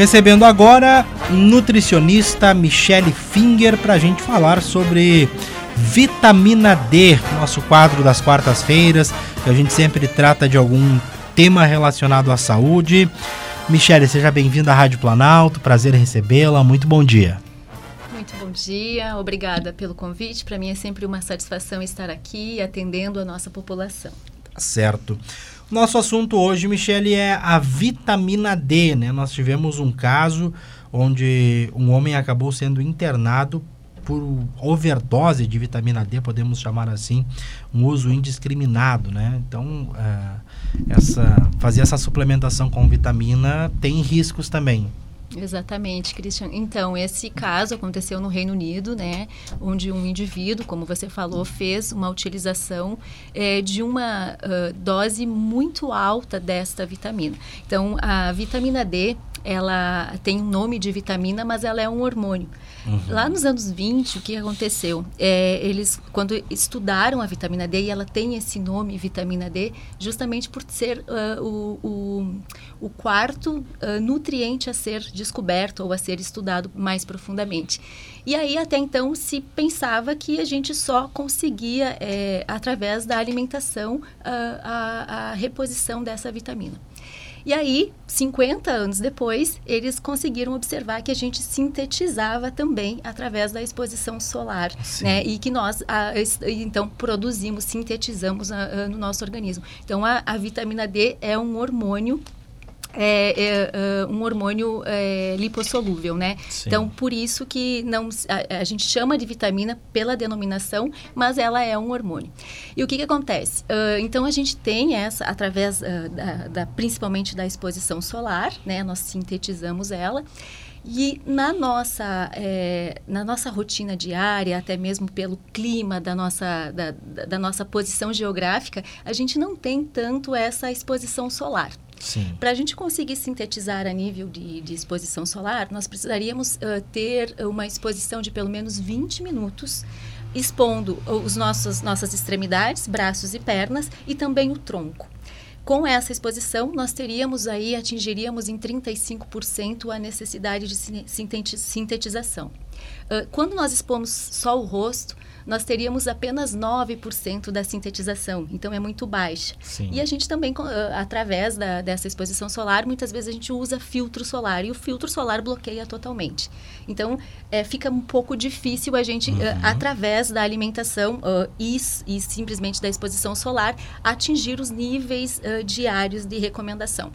Recebendo agora nutricionista Michele Finger para a gente falar sobre vitamina D, nosso quadro das quartas-feiras, que a gente sempre trata de algum tema relacionado à saúde. Michele, seja bem-vinda à Rádio Planalto, prazer recebê-la, muito bom dia. Muito bom dia, obrigada pelo convite. Para mim é sempre uma satisfação estar aqui atendendo a nossa população. Tá certo. Nosso assunto hoje, Michele, é a vitamina D, né? Nós tivemos um caso onde um homem acabou sendo internado por overdose de vitamina D, podemos chamar assim, um uso indiscriminado, né? Então, uh, essa, fazer essa suplementação com vitamina tem riscos também. Exatamente, Christian. Então, esse caso aconteceu no Reino Unido, né, onde um indivíduo, como você falou, fez uma utilização é, de uma uh, dose muito alta desta vitamina. Então, a vitamina D, ela tem um nome de vitamina, mas ela é um hormônio. Uhum. Lá nos anos 20, o que aconteceu? É, eles, quando estudaram a vitamina D, e ela tem esse nome, vitamina D, justamente por ser uh, o, o, o, quarto uh, nutriente a ser descoberto ou a ser estudado mais profundamente. E aí, até então, se pensava que a gente só conseguia, é, através da alimentação, uh, a, a reposição dessa vitamina. E aí, 50 anos depois, eles conseguiram observar que a gente sintetizava também através da exposição solar, Sim. né? E que nós, a, então, produzimos, sintetizamos a, a, no nosso organismo. Então, a vitamina D é um hormônio é, é, é, um hormônio é, lipossolúvel, né? Sim. Então, por isso que não, a, a, gente chama de vitamina pela denominação, mas ela é um hormônio. E o que, que acontece? Uh, então, a gente tem essa, através uh, da, da, principalmente da exposição solar, né? Nós sintetizamos ela. E na nossa, é, na nossa rotina diária, até mesmo pelo clima da nossa, da, da nossa posição geográfica, a gente não tem tanto essa exposição solar. Para a gente conseguir sintetizar a nível de, de exposição solar, nós precisaríamos uh, ter uma exposição de pelo menos 20 minutos expondo os nossos, nossas extremidades, braços e pernas e também o tronco. Com essa exposição, nós teríamos aí, atingiríamos em 35% a necessidade de sintetização. Uh, quando nós expomos só o rosto, nós teríamos apenas 9% da sintetização, então é muito baixa. Sim. E a gente também, através da, dessa exposição solar, muitas vezes a gente usa filtro solar e o filtro solar bloqueia totalmente. Então, é, fica um pouco difícil a gente, uhum. uh, através da alimentação uh, e, e, simplesmente da exposição solar, atingir os níveis uh, diários de recomendação.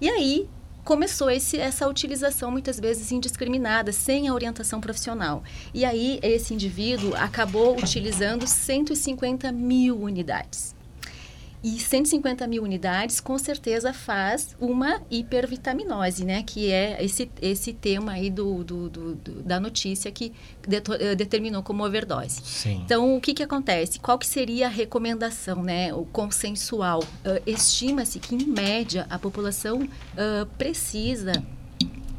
E aí, começou esse, essa utilização muitas vezes indiscriminada, sem a orientação profissional. E aí esse indivíduo acabou utilizando 150 mil unidades. E 150 mil unidades, com certeza, faz uma hipervitaminose, né? Que é esse, esse tema aí do, do, do, do da notícia que eh, determinou como overdose. Sim. Então, o que, que acontece? Qual que seria a recomendação, né? O consensual? Uh, Estima-se que, em média, a população uh, precisa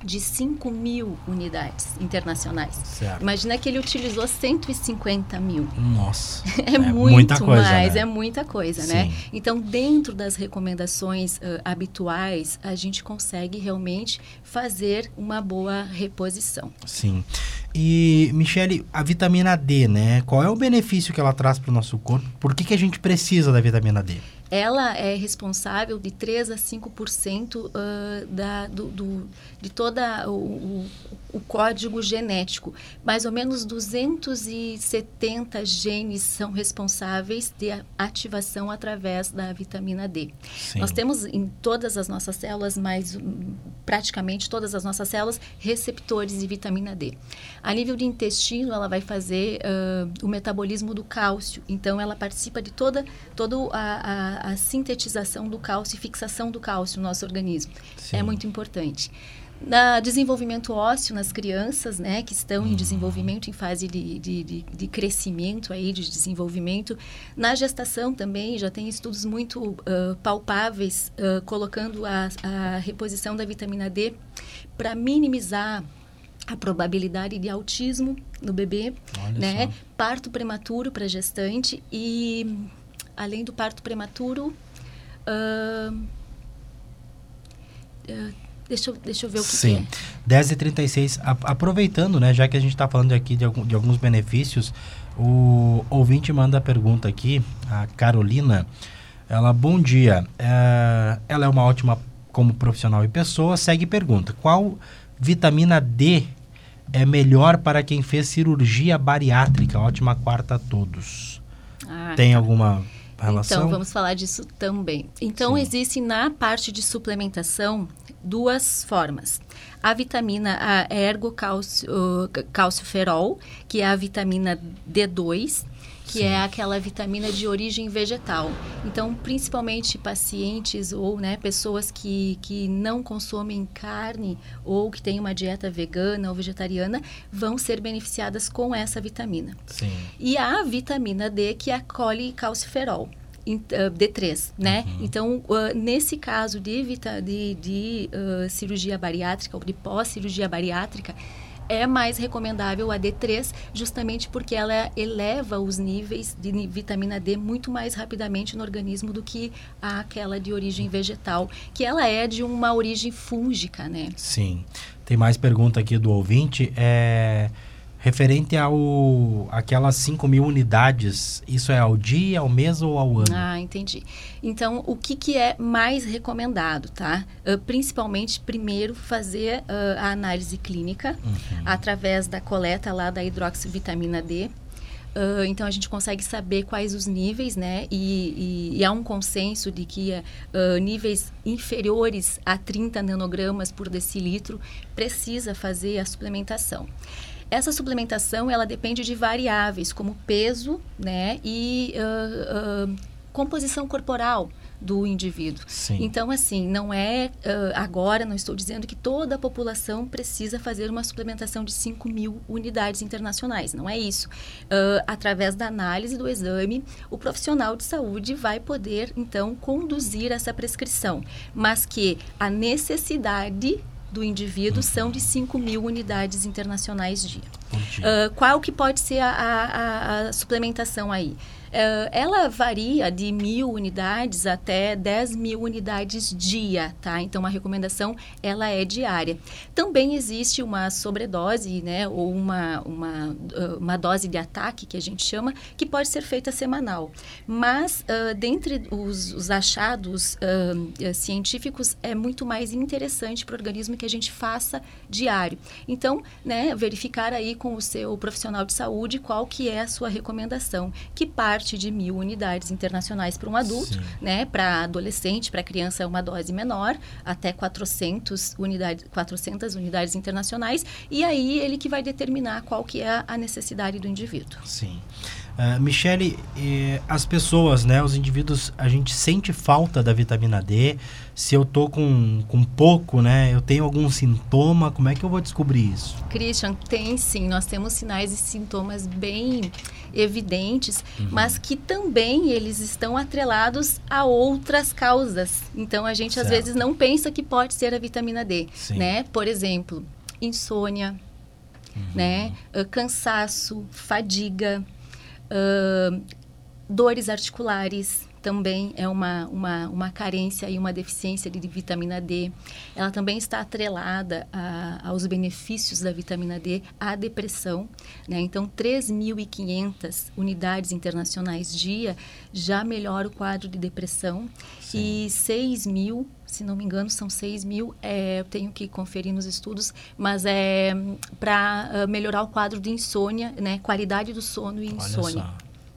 de 5 mil unidades internacionais. Certo. Imagina que ele utilizou 150 mil. Nossa. é, é muito coisa, mais, né? é muita coisa, né? Sim. né? Então, dentro das recomendações uh, habituais, a gente consegue realmente fazer uma boa reposição. Sim. E, Michele, a vitamina D, né? Qual é o benefício que ela traz para o nosso corpo? Por que, que a gente precisa da vitamina D? Ela é responsável de 3 a 5% uh, da, do, do, de toda o, o, código genético. Mais ou menos 270 genes são responsáveis de ativação através da vitamina D. Sim. Nós temos em todas as nossas células, mais praticamente todas as nossas células, receptores de vitamina D. A nível de intestino, ela vai fazer uh, o metabolismo do cálcio. Então, ela participa de toda, toda a, a a sintetização do cálcio e fixação do cálcio no nosso organismo. Sim. É muito importante. Na desenvolvimento ósseo nas crianças, né, que estão uhum. em desenvolvimento, em fase de, de, de, de, crescimento aí, de desenvolvimento. Na gestação também já tem estudos muito uh, palpáveis uh, colocando a, a reposição da vitamina D para minimizar a probabilidade de autismo no bebê, Olha né? Só. Parto prematuro para gestante e além do parto prematuro, uh, uh, Deixa eu, deixa eu ver o que, Sim. que é. 10 e 36 A- aproveitando, né, já que a gente está falando aqui de, algum- de alguns benefícios, o ouvinte manda a pergunta aqui, a Carolina. Ela, bom dia. É, ela é uma ótima como profissional e pessoa. Segue e pergunta: qual vitamina D é melhor para quem fez cirurgia bariátrica? Ótima quarta a todos. Ah, Tem alguma relação? Então, vamos falar disso também. Então, Sim. existe na parte de suplementação duas formas. A vitamina a ergocalcioferol, que é a vitamina D2, que Sim. é aquela vitamina de origem vegetal. Então, principalmente pacientes ou né, pessoas que, que não consomem carne ou que têm uma dieta vegana ou vegetariana vão ser beneficiadas com essa vitamina. Sim. E a vitamina D, que é a colicalciferol. ah, D3, né? Uhum. Então, ah, nesse caso de, de, de, ah, cirurgia bariátrica ou de pós-cirurgia bariátrica, é mais recomendável a D3, justamente porque ela eleva os níveis de vitamina D muito mais rapidamente no organismo do que aquela de origem vegetal, que ela é de uma origem fúngica, né? Sim. Tem mais pergunta aqui do ouvinte. É referente ao aquelas 5 mil unidades. Isso é ao dia, ao mês ou ao ano? Ah, entendi. Então, o que, que é mais recomendado, tá? Ah, principalmente, primeiro, fazer ah, a análise clínica Uhum. através da coleta lá da hidroxivitamina D. Ah, então, a gente consegue saber quais os níveis, né? E, e- e há um consenso de que ah, níveis inferiores a 30 nanogramas por decilitro precisa fazer a suplementação. Essa suplementação, ela depende de variáveis, como peso, né? E ah, ah, composição corporal do indivíduo. Sim. Então, assim, não é ah, agora, não estou dizendo que toda a população precisa fazer uma suplementação de 5 mil unidades internacionais. Não é isso. Ah, através da análise do exame, o profissional de saúde vai poder, então, conduzir essa prescrição. Mas que a necessidade do indivíduo são de 5 mil unidades internacionais dia. Dia. Ah, qual que pode ser a- a- a suplementação aí? Ah, ela varia de mil unidades até 10 mil unidades dia, tá? Então, a recomendação, ela é diária. Também existe uma sobredose, né? Ou uma, uma, ah, uma dose de ataque, que a gente chama, que pode ser feita semanal. Mas, ah, dentre os, os achados eh, científicos, é muito mais interessante para o organismo que a gente faça diário. Então, né, verificar aí com o seu profissional de saúde qual que é a sua recomendação, que parte de mil unidades internacionais para um adulto, Sim. né, para adolescente, para criança é uma dose menor, até 400 unidades, 400 unidades internacionais, e aí ele que vai determinar qual que é a necessidade do indivíduo. Sim. Ah, Michele, eh, as pessoas, né, os indivíduos, a gente sente falta da vitamina D. Se eu tô com, com pouco, né, eu tenho algum sintoma, como é que eu vou descobrir isso? Christian, tem sim, nós temos sinais e sintomas bem evidentes, Uhum. mas que também eles estão atrelados a outras causas. Então a gente às Certo. vezes não pensa que pode ser a vitamina D, Sim. né? Por exemplo, insônia, Uhum. né? Ah, cansaço, fadiga, dores articulares também é uma, uma, uma carência e uma deficiência de vitamina D. Ela também está atrelada a- aos benefícios da vitamina D à depressão. Né? Então, 3.500 unidades internacionais dia já melhora o quadro de depressão. Sim. E 6 mil, se não me engano, são 6 mil, é, eu tenho que conferir nos estudos, mas é para melhorar o quadro de insônia, né? Qualidade do sono e insônia.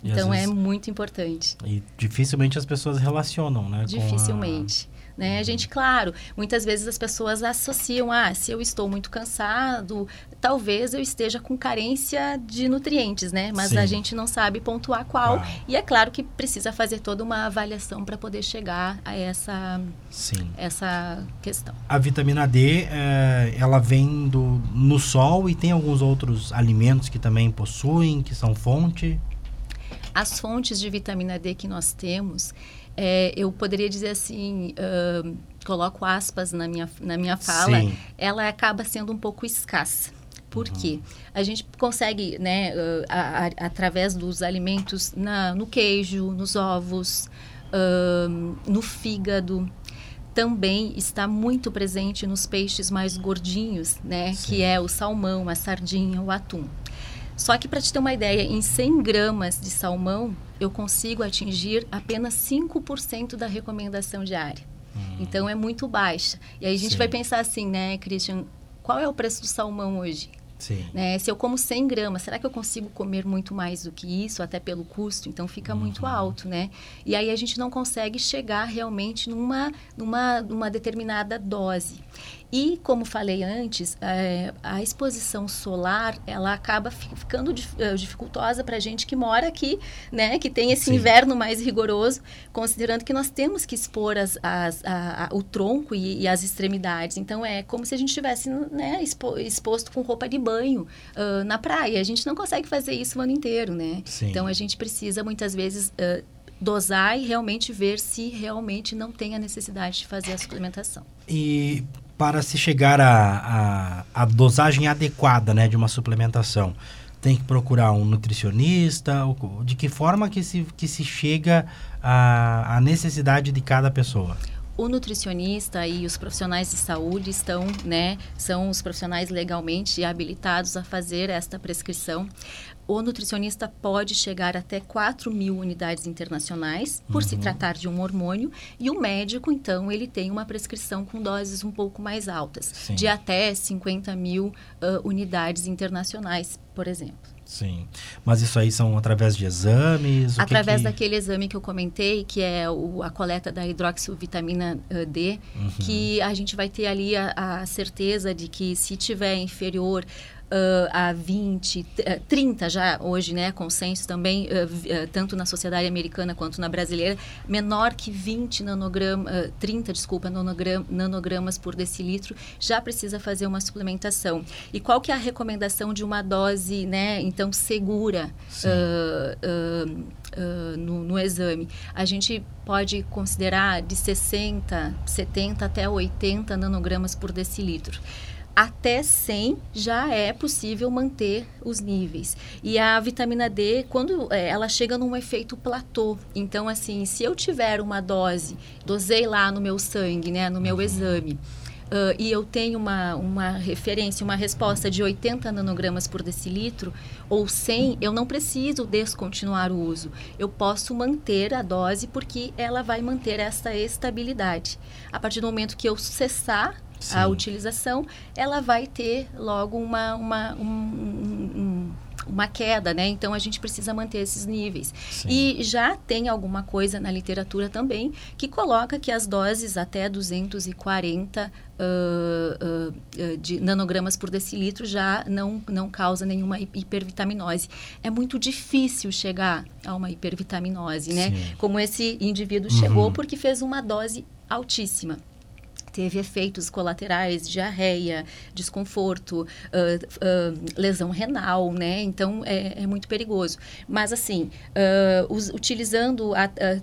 E Então é vezes- muito importante. E dificilmente as pessoas relacionam, né? com a- Dificilmente. Né? A gente, claro, muitas vezes as pessoas associam, ah, se eu estou muito cansado, talvez eu esteja com carência de nutrientes, né? Mas Sim. a gente não sabe pontuar qual. Qual. E é claro que precisa fazer toda uma avaliação para poder chegar a essa, Sim. essa questão. A vitamina D, eh, ela vem do, no sol e tem alguns outros alimentos que também possuem, que são fonte. As fontes de vitamina D que nós temos, é, eu poderia dizer assim, ahn, coloco aspas na minha, na minha fala, Sim. ela acaba sendo um pouco escassa. Por quê? A gente consegue, né, ah, a- a- através dos alimentos na- no queijo, nos ovos, ahn, no fígado. também está muito presente nos peixes mais gordinhos, né? Sim. Que é o salmão, a sardinha, o atum. Só que para te ter uma ideia, em 100 gramas de salmão, eu consigo atingir apenas 5% da recomendação diária. Hum. Então é muito baixa. E aí a gente Sim. vai pensar assim, né, Christian? Qual é o preço do salmão hoje? Né? Se eu como 100 gramas, será que eu consigo comer muito mais do que isso, até pelo custo? Então fica uhum. muito alto, né? E aí a gente não consegue chegar realmente numa, numa, numa determinada dose. E, como falei antes, é, a exposição solar, ela acaba ficando eh, dificultosa para a gente que mora aqui, né? Que tem esse Sim. inverno mais rigoroso, considerando que nós temos que expor as, as, a, a, o tronco e, e, as extremidades. Então, é como se a gente estivesse né, expo, exposto com roupa de banho uh, na praia. A gente não consegue fazer isso o ano inteiro, né? Sim. Então, a gente precisa, muitas vezes... Uh, dosar e realmente ver se realmente não tem a necessidade de fazer a suplementação. E para se chegar à a, a, a, dosagem adequada né, de uma suplementação? Tem que procurar um nutricionista? De que forma que se, que se chega à, à necessidade de cada pessoa? o nutricionista e os profissionais de saúde estão, né, são os profissionais legalmente habilitados a fazer esta prescrição o nutricionista pode chegar até 4 mil unidades internacionais, por uhum. se tratar de um hormônio, e o médico, então, ele tem uma prescrição com doses um pouco mais altas, Sim. de até 50 mil uh, unidades internacionais, por exemplo. Sim. Mas isso aí são através de exames? através que que... daquele exame que eu comentei, que é o, a coleta da hidroxivitamina D, uhum. que a gente vai ter ali a, a certeza de que se tiver inferior uh, a 20, 30 já hoje, né, consenso também, uh, tanto na sociedade americana quanto na brasileira, menor que 20 nanogramas, 30, desculpa, nanogram, nanogramas por decilitro, já precisa fazer uma suplementação. E qual que é a recomendação de uma dose, né, então, segura no, no exame? A gente pode considerar de 60, 70 até 80 nanogramas por decilitro até 100 já é possível manter os níveis. E a vitamina D, quando é, ela chega num efeito platô, então assim, se eu tiver uma dose, dosei lá no meu sangue, né, no meu exame, Uh, e eu tenho uma, uma referência, uma resposta de 80 nanogramas por decilitro ou 100, eu não preciso descontinuar o uso. Eu posso manter a dose porque ela vai manter essa estabilidade. A partir do momento que eu cessar Sim. a utilização, ela vai ter logo uma, uma, um, um, uma queda, né? Então a gente precisa manter esses níveis. Sim. E já tem alguma coisa na literatura também que coloca que as doses até 240 uh, uh, de nanogramas por decilitro já não, não causa nenhuma hipervitaminose. É muito difícil chegar a uma hipervitaminose, né? Sim. Como esse indivíduo uhum. chegou porque fez uma dose altíssima teve efeitos colaterais, diarreia, desconforto, uh, uh, lesão renal, né? Então é, é, muito perigoso. Mas assim, uh, us, utilizando a, a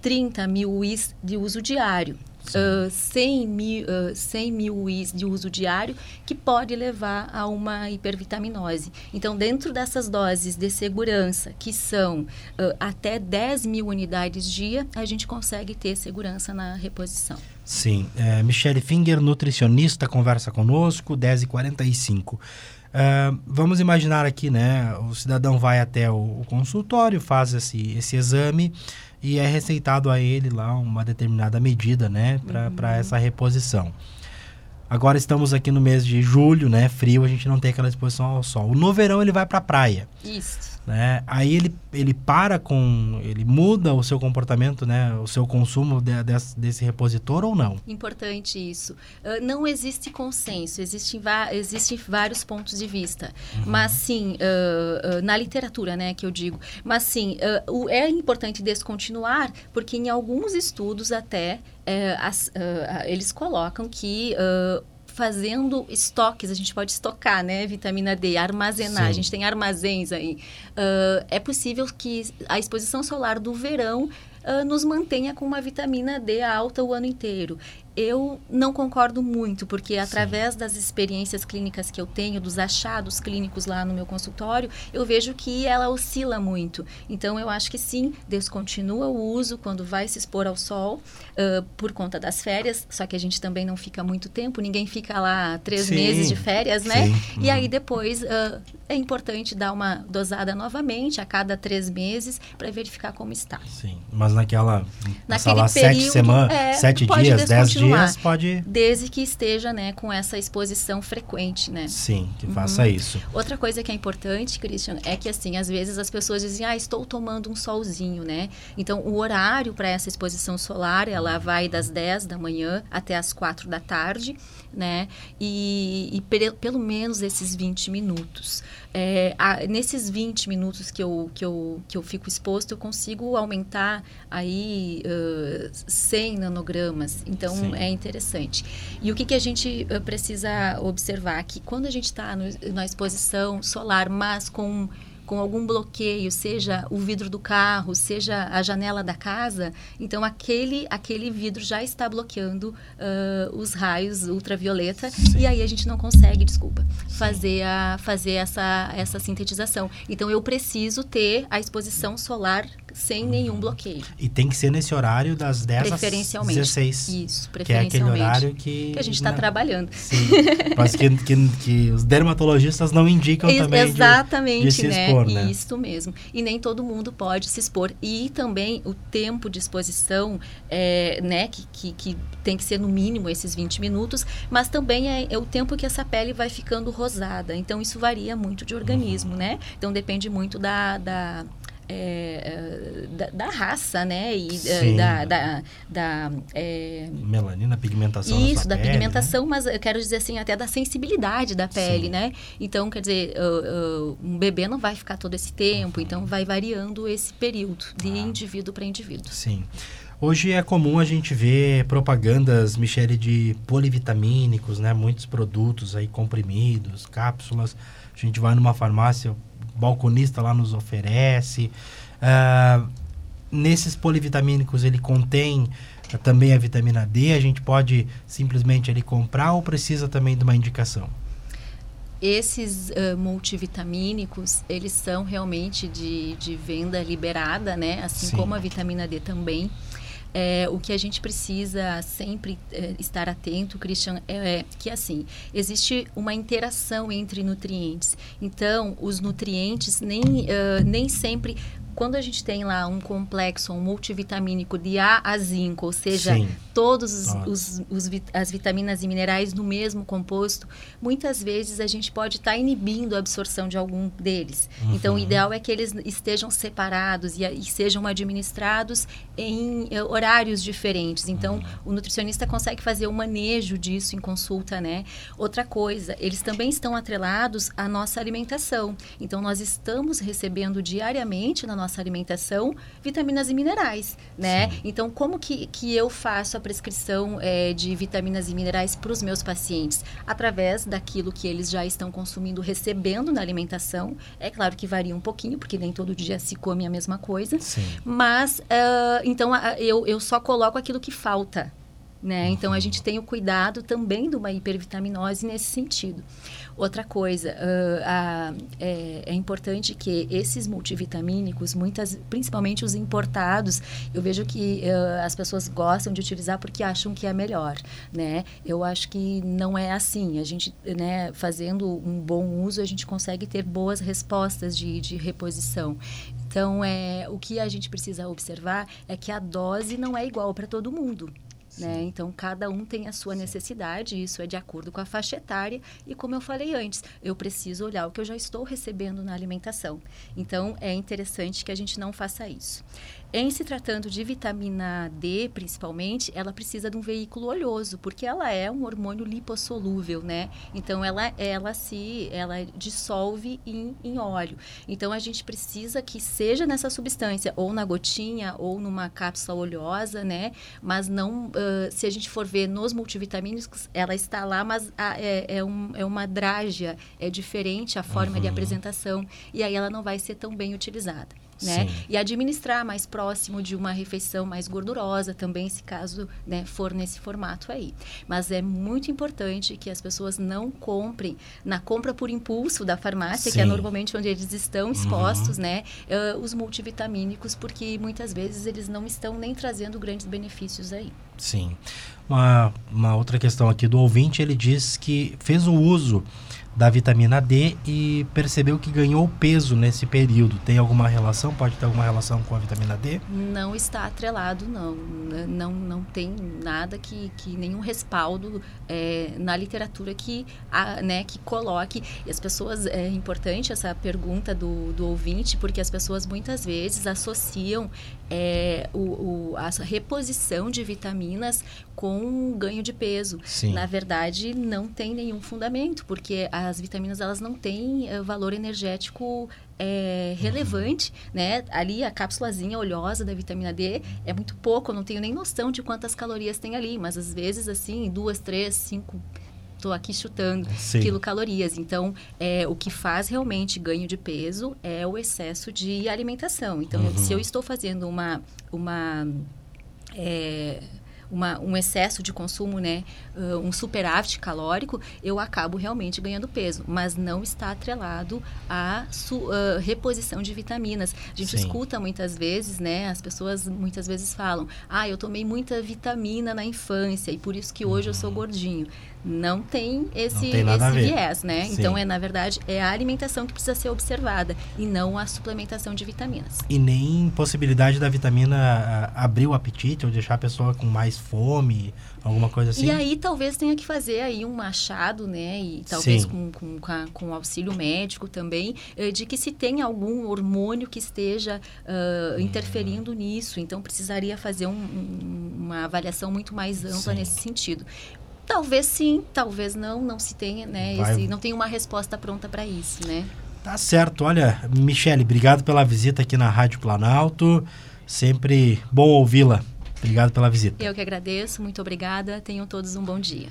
30 mil UIs de uso diário, uh, 100 mil, uh, 100 mil UIs de uso diário, que pode levar a uma hipervitaminose. Então, dentro dessas doses de segurança, que são uh, até 10 mil unidades dia, a gente consegue ter segurança na reposição. Sim. É, Michele Finger, nutricionista, conversa conosco, 10h45. Uh, vamos imaginar aqui, né? O cidadão vai até o, o consultório, faz esse, esse exame e é receitado a ele lá uma determinada medida, né, para uhum. essa reposição. Agora estamos aqui no mês de julho, né, frio, a gente não tem aquela exposição ao sol. No verão ele vai para a praia. Isso. Né? Aí ele, ele para com. Ele muda o seu comportamento, né? O seu consumo de, desse, desse repositor ou não? Importante isso. Uh, não existe consenso, existem, existem vários pontos de vista. Uhum. Mas sim, uh, uh, na literatura, né, que eu digo. Mas sim, o, é importante descontinuar, porque em alguns estudos até eh, as, eles colocam que fazendo estoques, a gente pode estocar, né, vitamina D, armazenar, Sim. a gente tem armazéns aí. Uh, é possível que a exposição solar do verão uh, nos mantenha com uma vitamina D alta o ano inteiro. Eu não concordo muito, porque Sim. através das experiências clínicas que eu tenho, dos achados clínicos lá no meu consultório, eu vejo que ela oscila muito. Então, eu acho que sim, descontinua o uso quando vai se expor ao sol, uh, por conta das férias, só que a gente também não fica muito tempo, ninguém fica lá três sim. meses de férias, né? Sim. E aí depois uh, é importante dar uma dosada novamente a cada três meses para verificar como está. Sim, mas naquela naquele lá período, sete semanas, é, sete dias, dez dias, pode desde que esteja, né, com essa exposição frequente, né? Sim, que faça uhum. isso. Outra coisa que é importante, Christian, é que assim, às vezes as pessoas dizem, ah, estou tomando um solzinho, né? Então, o horário para essa exposição solar, ela vai das 10 da manhã até as 4 da tarde né? E, e pelo menos esses 20 minutos. É, a, nesses 20 minutos que eu, que, eu, que eu fico exposto, eu consigo aumentar aí uh, 100 nanogramas. Então, Sim. É interessante. E o que, que a gente uh, precisa observar? Que quando a gente está na exposição solar, mas com com algum bloqueio, seja o vidro do carro, seja a janela da casa, então aquele, aquele vidro já está bloqueando uh, os raios ultravioleta Sim. e aí a gente não consegue, desculpa, fazer, a, fazer essa, essa sintetização. Então eu preciso ter a exposição solar sem nenhum bloqueio. E tem que ser nesse horário das 10 às 16. Isso, preferencialmente. Que é aquele horário que... Que a gente está né? trabalhando. Sim, mas que, que, que, os dermatologistas não indicam também Exatamente, de, de se né? expor, né? Isso mesmo. E nem todo mundo pode se expor. E também o tempo de exposição, é, né? Que, que, que, tem que ser no mínimo esses 20 minutos, mas também é, é, o tempo que essa pele vai ficando rosada. Então, isso varia muito de organismo, uhum. né? Então, depende muito da, da é, da, da, raça, né? E é, da, da, da é... melanina, pigmentação. Isso, da, pele, pigmentação, né? mas eu quero dizer assim, até da sensibilidade da pele, Sim. né? Então, quer dizer, uh, uh, um bebê não vai ficar todo esse tempo, uhum. então vai variando esse período de ah. indivíduo para indivíduo. Sim. Hoje é comum a gente ver propagandas, Michele, de polivitamínicos, né? Muitos produtos aí, comprimidos, cápsulas. A gente vai numa farmácia, balconista lá nos oferece. Uh, nesses polivitamínicos ele contém uh, também a vitamina D, a gente pode simplesmente ali comprar ou precisa também de uma indicação? Esses uh, multivitamínicos, eles são realmente de, de venda liberada, né? Assim Sim. como a vitamina D também. É, o que a gente precisa sempre é, estar atento, Christian, é, é, que assim existe uma interação entre nutrientes. Então, os nutrientes nem, uh, nem sempre quando a gente tem lá um complexo, um multivitamínico de A a zinco, ou seja, Sim. todos os, os, as vitaminas e minerais no mesmo composto, muitas vezes a gente pode estar tá inibindo a absorção de algum deles. Uhum. Então, o ideal é que eles estejam separados e, e sejam administrados em uh, horários diferentes. Então, uhum. o nutricionista consegue fazer o manejo disso em consulta, né? Outra coisa, eles também estão atrelados à nossa alimentação. Então, nós estamos recebendo diariamente na nossa nossa alimentação vitaminas e minerais, né? Sim. Então, como que, que eu faço a prescrição é, de vitaminas e minerais para os meus pacientes? Através daquilo que eles já estão consumindo, recebendo na alimentação. É claro que varia um pouquinho, porque nem todo dia se come a mesma coisa. Sim. Mas, uh, então, uh, eu, eu só coloco aquilo que falta, né? Então a gente tem o cuidado também de uma hipervitaminose nesse sentido. Outra coisa, uh, a, é, é, importante que esses multivitamínicos, muitas, principalmente os importados, eu vejo que uh, as pessoas gostam de utilizar porque acham que é melhor, né? Eu acho que não é assim. A gente, né, fazendo um bom uso, a gente consegue ter boas respostas de, de reposição. Então, é, o que a gente precisa observar é que a dose não é igual para todo mundo. Né? Então, cada um tem a sua necessidade, isso é de acordo com a faixa etária. E como eu falei antes, eu preciso olhar o que eu já estou recebendo na alimentação. Então, é interessante que a gente não faça isso. Em se tratando de vitamina D, principalmente, ela precisa de um veículo oleoso, porque ela é um hormônio lipossolúvel, né? Então, ela, ela se ela dissolve em, em óleo. Então, a gente precisa que seja nessa substância, ou na gotinha, ou numa cápsula oleosa, né? Mas não, uh, se a gente for ver nos multivitamínicos, ela está lá, mas a, é, é, um, é uma drágia, é diferente a forma uhum. de apresentação, e aí ela não vai ser tão bem utilizada. Né? Sim. E administrar mais próximo de uma refeição mais gordurosa também, se caso né, for nesse formato aí. Mas é muito importante que as pessoas não comprem na compra por impulso da farmácia, que é Sim. normalmente onde eles estão expostos, né? eh, os multivitamínicos, porque muitas vezes eles não estão nem trazendo grandes benefícios aí. Sim. Uma, uma outra questão aqui do ouvinte, ele diz que fez o uso da vitamina D e percebeu que ganhou peso nesse período. Tem alguma relação? Pode ter alguma relação com a vitamina D? Não está atrelado, não. Não, não tem nada que, que nenhum respaldo eh, na literatura que, a, né, que coloque. E as pessoas, é importante essa pergunta do, do ouvinte, porque as pessoas muitas vezes associam eh, o, o- a reposição de vitaminas com ganho de peso. Sim. Na verdade, não tem nenhum fundamento, porque as vitaminas elas não têm eh, valor energético eh, relevante, né? Ali a cápsulazinha oleosa da vitamina D é muito pouco, eu não tenho nem noção de quantas calorias tem ali, mas às vezes assim, duas, três, cinco Estou aqui chutando Sim. quilocalorias. Então, é, o que faz realmente ganho de peso é o excesso de alimentação. Então, Uhum. se eu estou fazendo uma, uma é, uma, um excesso de consumo, né, uh, um superávit calórico, eu acabo realmente ganhando peso, mas não está atrelado à su, uh, reposição de vitaminas. A gente Sim. escuta muitas vezes, né, as pessoas muitas vezes falam, ah, eu tomei muita vitamina na infância e por isso que hoje eu sou gordinho. Não tem esse, Não tem esse viés, né? Sim. Então, é na verdade, é a alimentação que precisa ser observada e não a suplementação de vitaminas. E nem possibilidade da vitamina ah, abrir o apetite ou deixar a pessoa com mais fome, alguma coisa assim? E aí talvez tenha que fazer aí um machado, né? E talvez Sim. com, com, com, auxílio médico também, eh, de que se tem algum hormônio que esteja Hum. interferindo nisso. Então precisaria fazer um- um- uma avaliação muito mais ampla Sim. nesse sentido. Talvez sim, talvez não, não se tenha, né? Esse, não tem uma resposta pronta para isso, né? Tá certo. Olha, Michele, obrigado pela visita aqui na Rádio Planalto. Sempre bom ouvi-la. Obrigado pela visita. Eu que agradeço, muito obrigada. Tenham todos um bom dia.